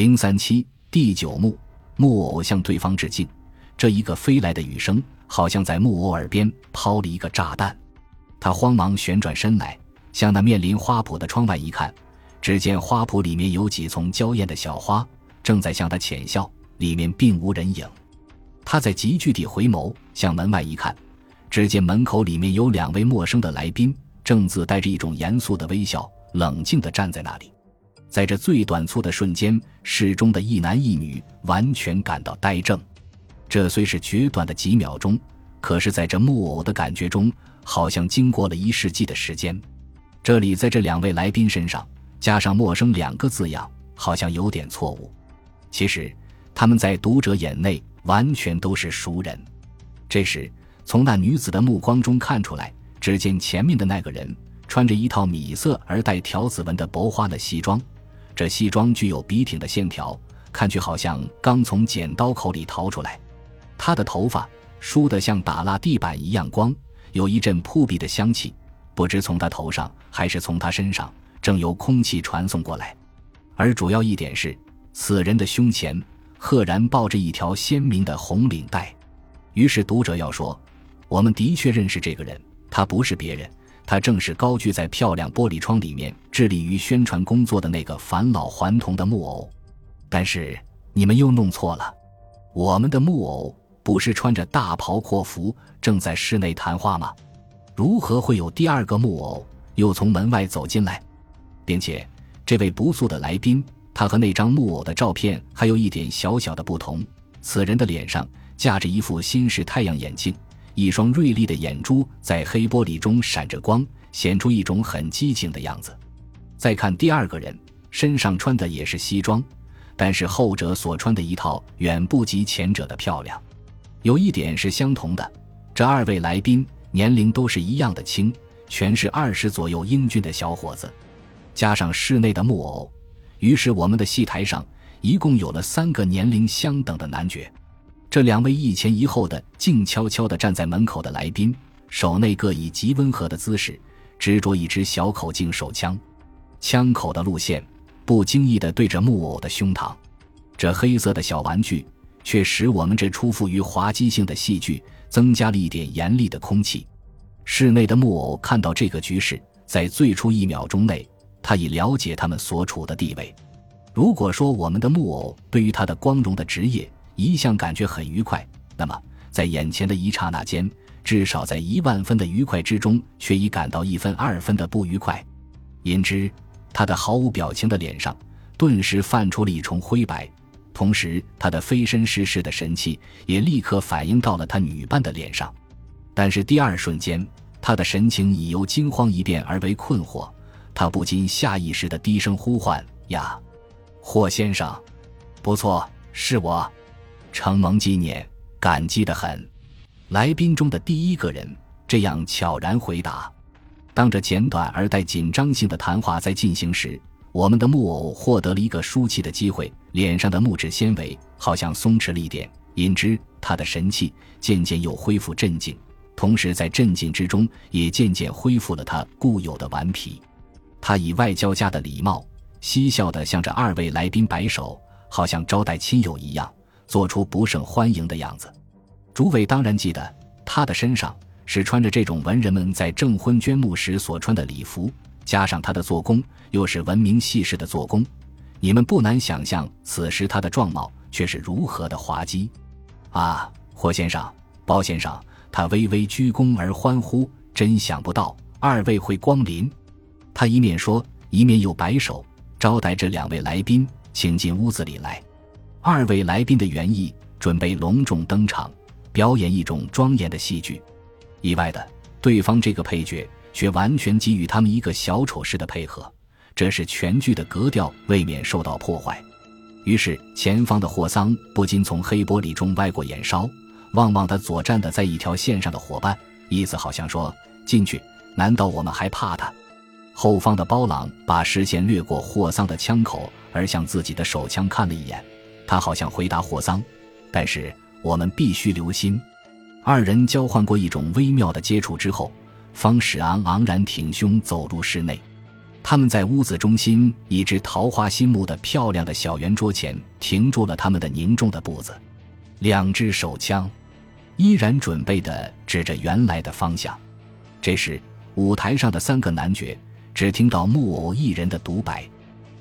零三七第九幕，木偶向对方致敬。这一个飞来的雨声，好像在木偶耳边抛了一个炸弹。他慌忙旋转身来，向那面临花圃的窗外一看，只见花圃里面有几丛娇艳的小花，正在向他浅笑，里面并无人影。他在急剧地回眸，向门外一看，只见门口里面有两位陌生的来宾，正自带着一种严肃的微笑，冷静地站在那里。在这最短促的瞬间，室中的一男一女完全感到呆怔。这虽是绝短的几秒钟，可是在这木偶的感觉中，好像经过了一世纪的时间。这里在这两位来宾身上加上“陌生”两个字样，好像有点错误。其实他们在读者眼内完全都是熟人。这时，从那女子的目光中看出来，只见前面的那个人穿着一套米色而带条子纹的薄花的西装。这西装具有笔挺的线条，看去好像刚从剪刀口里逃出来。他的头发梳得像打蜡地板一样光，有一阵扑鼻的香气，不知从他头上还是从他身上，正由空气传送过来。而主要一点是，此人的胸前赫然抱着一条鲜明的红领带。于是读者要说，我们的确认识这个人，他不是别人。他正是高踞在漂亮玻璃窗里面，致力于宣传工作的那个返老还童的木偶。但是你们又弄错了，我们的木偶不是穿着大袍阔服正在室内谈话吗？如何会有第二个木偶又从门外走进来？并且这位不速的来宾，他和那张木偶的照片还有一点小小的不同：此人的脸上架着一副新式太阳眼镜。一双锐利的眼珠在黑玻璃中闪着光，显出一种很激情的样子。再看第二个人，身上穿的也是西装，但是后者所穿的一套远不及前者的漂亮。有一点是相同的，这二位来宾年龄都是一样的轻，全是二十左右英俊的小伙子。加上室内的木偶，于是我们的戏台上一共有了三个年龄相等的男角。这两位一前一后的静悄悄地站在门口的来宾，手内各以极温和的姿势执着一支小口径手枪，枪口的路线不经意地对着木偶的胸膛。这黑色的小玩具却使我们这出富于滑稽性的戏剧增加了一点严厉的空气。室内的木偶看到这个局势，在最初一秒钟内，他已了解他们所处的地位。如果说我们的木偶对于他的光荣的职业，一向感觉很愉快，那么在眼前的一刹那间，至少在一万分的愉快之中，却已感到一分二分的不愉快。因之，他的毫无表情的脸上顿时泛出了一重灰白，同时他的飞身失势的神气也立刻反映到了他女伴的脸上。但是第二瞬间，他的神情已由惊慌一变而为困惑，他不禁下意识的低声呼唤：“呀，霍先生，不错，是我。”承蒙纪念，感激的很。来宾中的第一个人这样悄然回答。当这简短而带紧张性的谈话在进行时，我们的木偶获得了一个舒气的机会，脸上的木质纤维好像松弛了一点，因之他的神气渐渐又恢复镇静，同时在镇静之中也渐渐恢复了他固有的顽皮。他以外交家的礼貌，嬉笑地向着二位来宾摆手，好像招待亲友一样。做出不胜欢迎的样子，主委当然记得，他的身上是穿着这种文人们在证婚捐墓时所穿的礼服，加上他的做工又是闻名系式的做工，你们不难想象，此时他的状貌却是如何的滑稽。啊，霍先生、包先生，他微微鞠躬而欢呼，真想不到二位会光临。他一面说，一面又摆手招待这两位来宾，请进屋子里来。二位来宾的原意准备隆重登场，表演一种庄严的戏剧。意外的，对方这个配角却完全给予他们一个小丑式的配合，这使全剧的格调未免受到破坏。于是，前方的霍桑不禁从黑玻璃中歪过眼梢，望望他左站的在一条线上的伙伴，意思好像说：“进去，难道我们还怕他？”后方的包朗把视线掠过霍桑的枪口，而向自己的手枪看了一眼。他好像回答霍桑，但是我们必须留心。二人交换过一种微妙的接触之后，方始昂昂然挺胸走入室内。他们在屋子中心一只桃花心木的漂亮的小圆桌前停住了他们的凝重的步子，两只手枪依然准备的指着原来的方向。这时，舞台上的三个男爵只听到木偶一人的独白，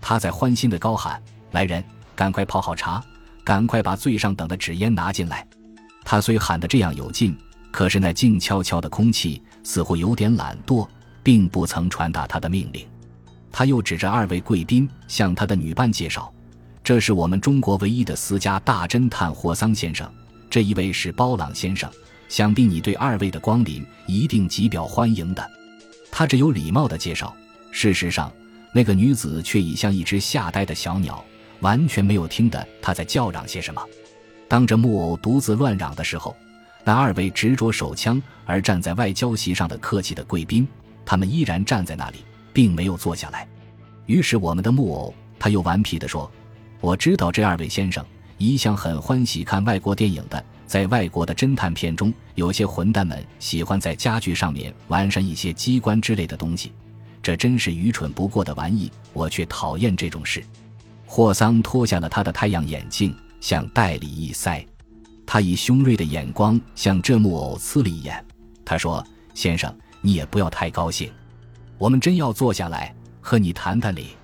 他在欢欣的高喊：“来人，赶快泡好茶，赶快把最上等的纸烟拿进来。”他虽喊得这样有劲，可是那静悄悄的空气似乎有点懒惰，并不曾传达他的命令。他又指着二位贵宾向他的女伴介绍：“这是我们中国唯一的私家大侦探霍桑先生，这一位是包朗先生。想必你对二位的光临一定极表欢迎的。”他只有礼貌的介绍。事实上，那个女子却已像一只吓呆的小鸟，完全没有听得他在叫嚷些什么。当着木偶独自乱嚷的时候，那二位执着手枪而站在外交席上的客气的贵宾，他们依然站在那里。并没有坐下来，于是我们的木偶他又顽皮地说：“我知道这二位先生一向很欢喜看外国电影的，在外国的侦探片中，有些混蛋们喜欢在家具上面完善一些机关之类的东西，这真是愚蠢不过的玩意，我却讨厌这种事。”霍桑脱下了他的太阳眼镜，向袋里一塞，他以凶锐的眼光向这木偶刺了一眼，他说：“先生，你也不要太高兴。”我们真要坐下来和你谈谈理。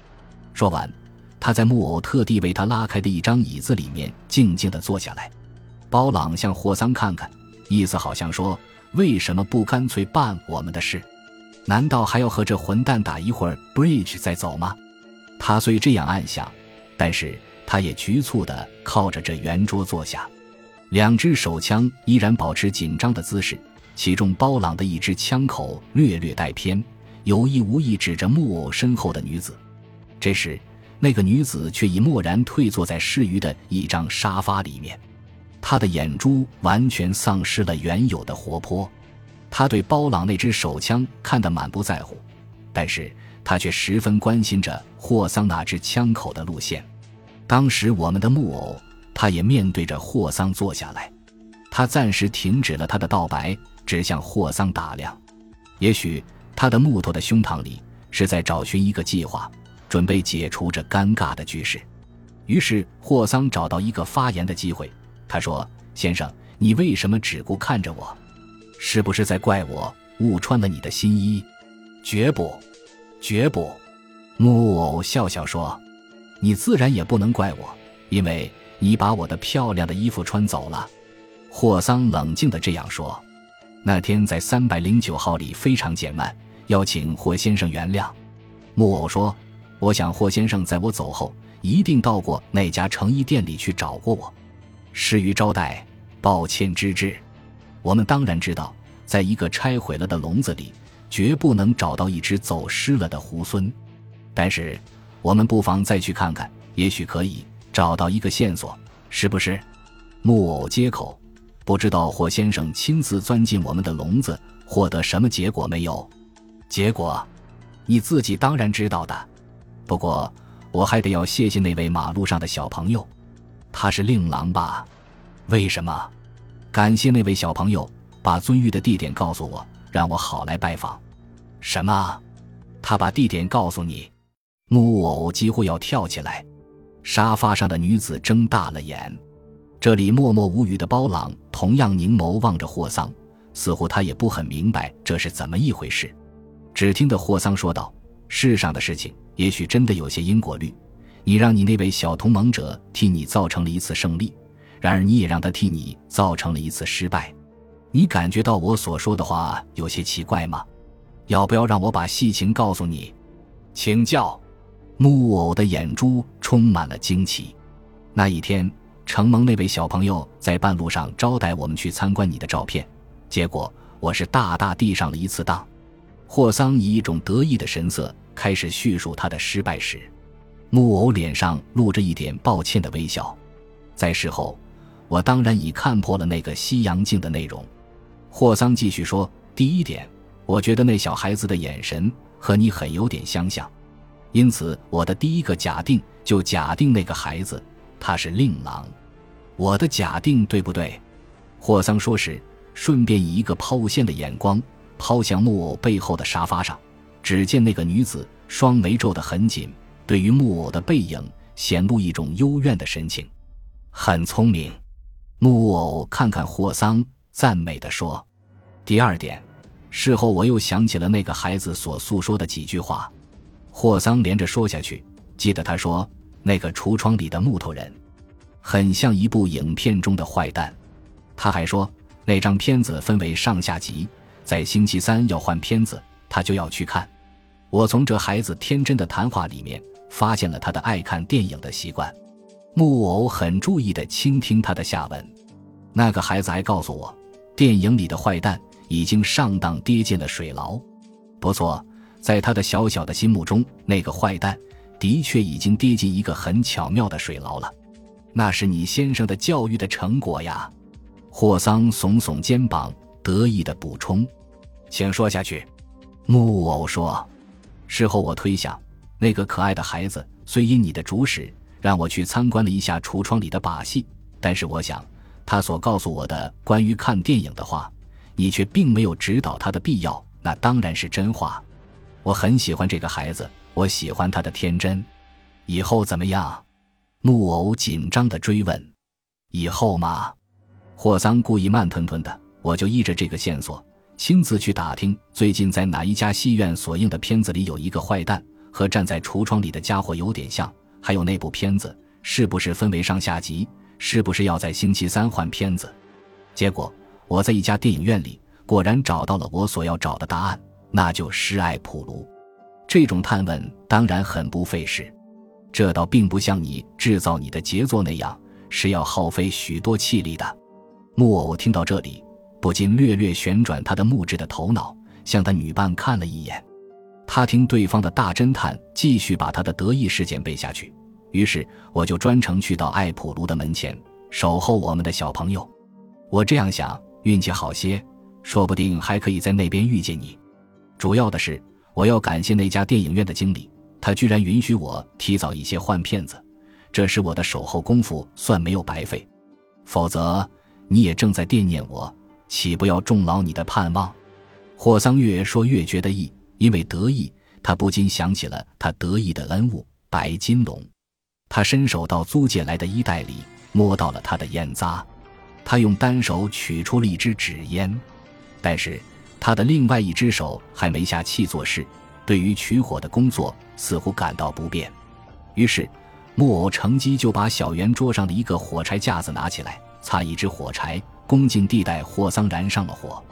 说完，他在木偶特地为他拉开的一张椅子里面静静地坐下来。包朗向霍桑看看，意思好像说：“为什么不干脆办我们的事？难道还要和这混蛋打一会儿 bridge 再走吗？”他虽这样暗想，但是他也局促地靠着这圆桌坐下，两只手枪依然保持紧张的姿势，其中包朗的一支枪口略略带偏。有意无意指着木偶身后的女子，这时，那个女子却已默然退坐在适余的一张沙发里面，她的眼珠完全丧失了原有的活泼。她对包朗那支手枪看得满不在乎，但是她却十分关心着霍桑那支枪口的路线。当时，我们的木偶他也面对着霍桑坐下来，他暂时停止了他的道白，只向霍桑打量，也许。他的木头的胸膛里是在找寻一个计划，准备解除这尴尬的局势。于是霍桑找到一个发言的机会。他说：“先生，你为什么只顾看着我？是不是在怪我误穿了你的新衣？”“绝不，绝不。”木偶笑笑说：“你自然也不能怪我，因为你把我的漂亮的衣服穿走了。”霍桑冷静地这样说：“那天在三百零九号里非常简慢。”要请霍先生原谅，木偶说：“我想霍先生在我走后一定到过那家成衣店里去找过我，失于招待，抱歉之至。我们当然知道，在一个拆毁了的笼子里，绝不能找到一只走失了的猢狲。但是，我们不妨再去看看，也许可以找到一个线索，是不是？”木偶接口：“不知道霍先生亲自钻进我们的笼子，获得什么结果没有？”结果，你自己当然知道的。不过，我还得要谢谢那位马路上的小朋友，他是令郎吧？为什么？感谢那位小朋友把尊玉的地点告诉我，让我好来拜访。什么？他把地点告诉你？木偶几乎要跳起来。沙发上的女子睁大了眼。这里默默无语的包朗同样凝眸望着霍桑，似乎他也不很明白这是怎么一回事。只听得霍桑说道：“世上的事情也许真的有些因果律。你让你那位小同盟者替你造成了一次胜利，然而你也让他替你造成了一次失败。你感觉到我所说的话有些奇怪吗？要不要让我把细情告诉你？请教。”木偶的眼珠充满了惊奇。那一天，承蒙那位小朋友在半路上招待我们去参观你的照片，结果我是大大地上了一次当。霍桑以一种得意的神色开始叙述他的失败史，木偶脸上露着一点抱歉的微笑。在事后，我当然已看破了那个西洋镜的内容。霍桑继续说：“第一点，我觉得那小孩子的眼神和你很有点相像，因此我的第一个假定就假定那个孩子他是令郎。我的假定对不对？”霍桑说时，顺便以一个抛物线的眼光。抛向木偶背后的沙发上，只见那个女子双眉皱得很紧，对于木偶的背影显露一种幽怨的神情。很聪明，木偶看看霍桑，赞美地说：“第二点，事后我又想起了那个孩子所诉说的几句话。”霍桑连着说下去，记得他说：“那个橱窗里的木头人，很像一部影片中的坏蛋。”他还说，那张片子分为上下集，在星期三要换片子，他就要去看。我从这孩子天真的谈话里面发现了他的爱看电影的习惯。木偶很注意地倾听他的下文。那个孩子还告诉我，电影里的坏蛋已经上当跌进了水牢。不错。在他的小小的心目中，那个坏蛋的确已经跌进一个很巧妙的水牢了。那是你先生的教育的成果呀！霍桑耸耸肩膀，得意的补充：“请说下去。”木偶说：“事后我推想，那个可爱的孩子虽因你的主使让我去参观了一下橱窗里的把戏，但是我想，他所告诉我的关于看电影的话，你却并没有指导他的必要，那当然是真话。”我很喜欢这个孩子，我喜欢他的天真。以后怎么样？木偶紧张地追问。以后嘛，霍桑故意慢吞吞的。我就依着这个线索，亲自去打听最近在哪一家戏院所映的片子里有一个坏蛋，和站在橱窗里的家伙有点像。还有那部片子是不是分为上下集？是不是要在星期三换片子？结果我在一家电影院里果然找到了我所要找的答案。那就施爱普卢，这种探问当然很不费事，这倒并不像你制造你的杰作那样是要耗费许多气力的。木偶听到这里，不禁略略旋转他的木质的头脑，向他女伴看了一眼。他听对方的大侦探继续把他的得意事件背下去，于是我就专程去到艾普卢的门前守候我们的小朋友。我这样想，运气好些，说不定还可以在那边遇见你。主要的是，我要感谢那家电影院的经理，他居然允许我提早一些换片子，这是我的守候功夫算没有白费。否则，你也正在惦念我，岂不要重劳你的盼望？霍桑越说越觉得意，因为得意，他不禁想起了他得意的恩物白金龙。他伸手到租借来的衣袋里，摸到了他的烟渣，他用单手取出了一支纸烟，但是。他的另外一只手还没下气做事，对于取火的工作似乎感到不便。于是，木偶乘机就把小圆桌上的一个火柴架子拿起来，擦一支火柴，恭敬地带霍桑燃上了火。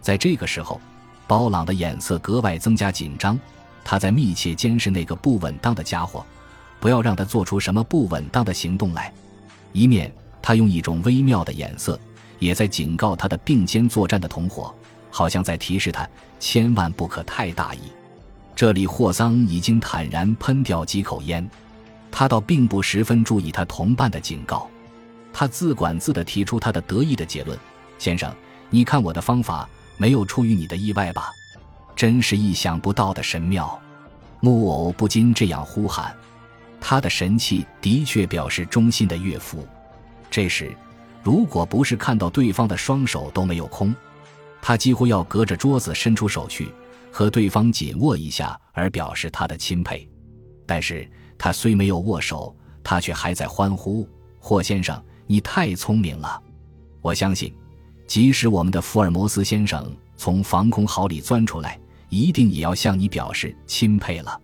在这个时候，包朗的眼色格外增加紧张，他在密切监视那个不稳当的家伙，不要让他做出什么不稳当的行动来。一面，他用一种微妙的眼色，也在警告他的并肩作战的同伙。好像在提示他千万不可太大意。这里霍桑已经坦然喷掉几口烟，他倒并不十分注意他同伴的警告。他自管自地提出他的得意的结论：“先生，你看我的方法没有出于你的意外吧？真是意想不到的神妙。”木偶不禁这样呼喊。他的神气的确表示忠心的岳父。这时，如果不是看到对方的双手都没有空。他几乎要隔着桌子伸出手去，和对方紧握一下，而表示他的钦佩。但是他虽没有握手，他却还在欢呼：“霍先生，你太聪明了！我相信，即使我们的福尔摩斯先生从防空壕里钻出来，一定也要向你表示钦佩了。”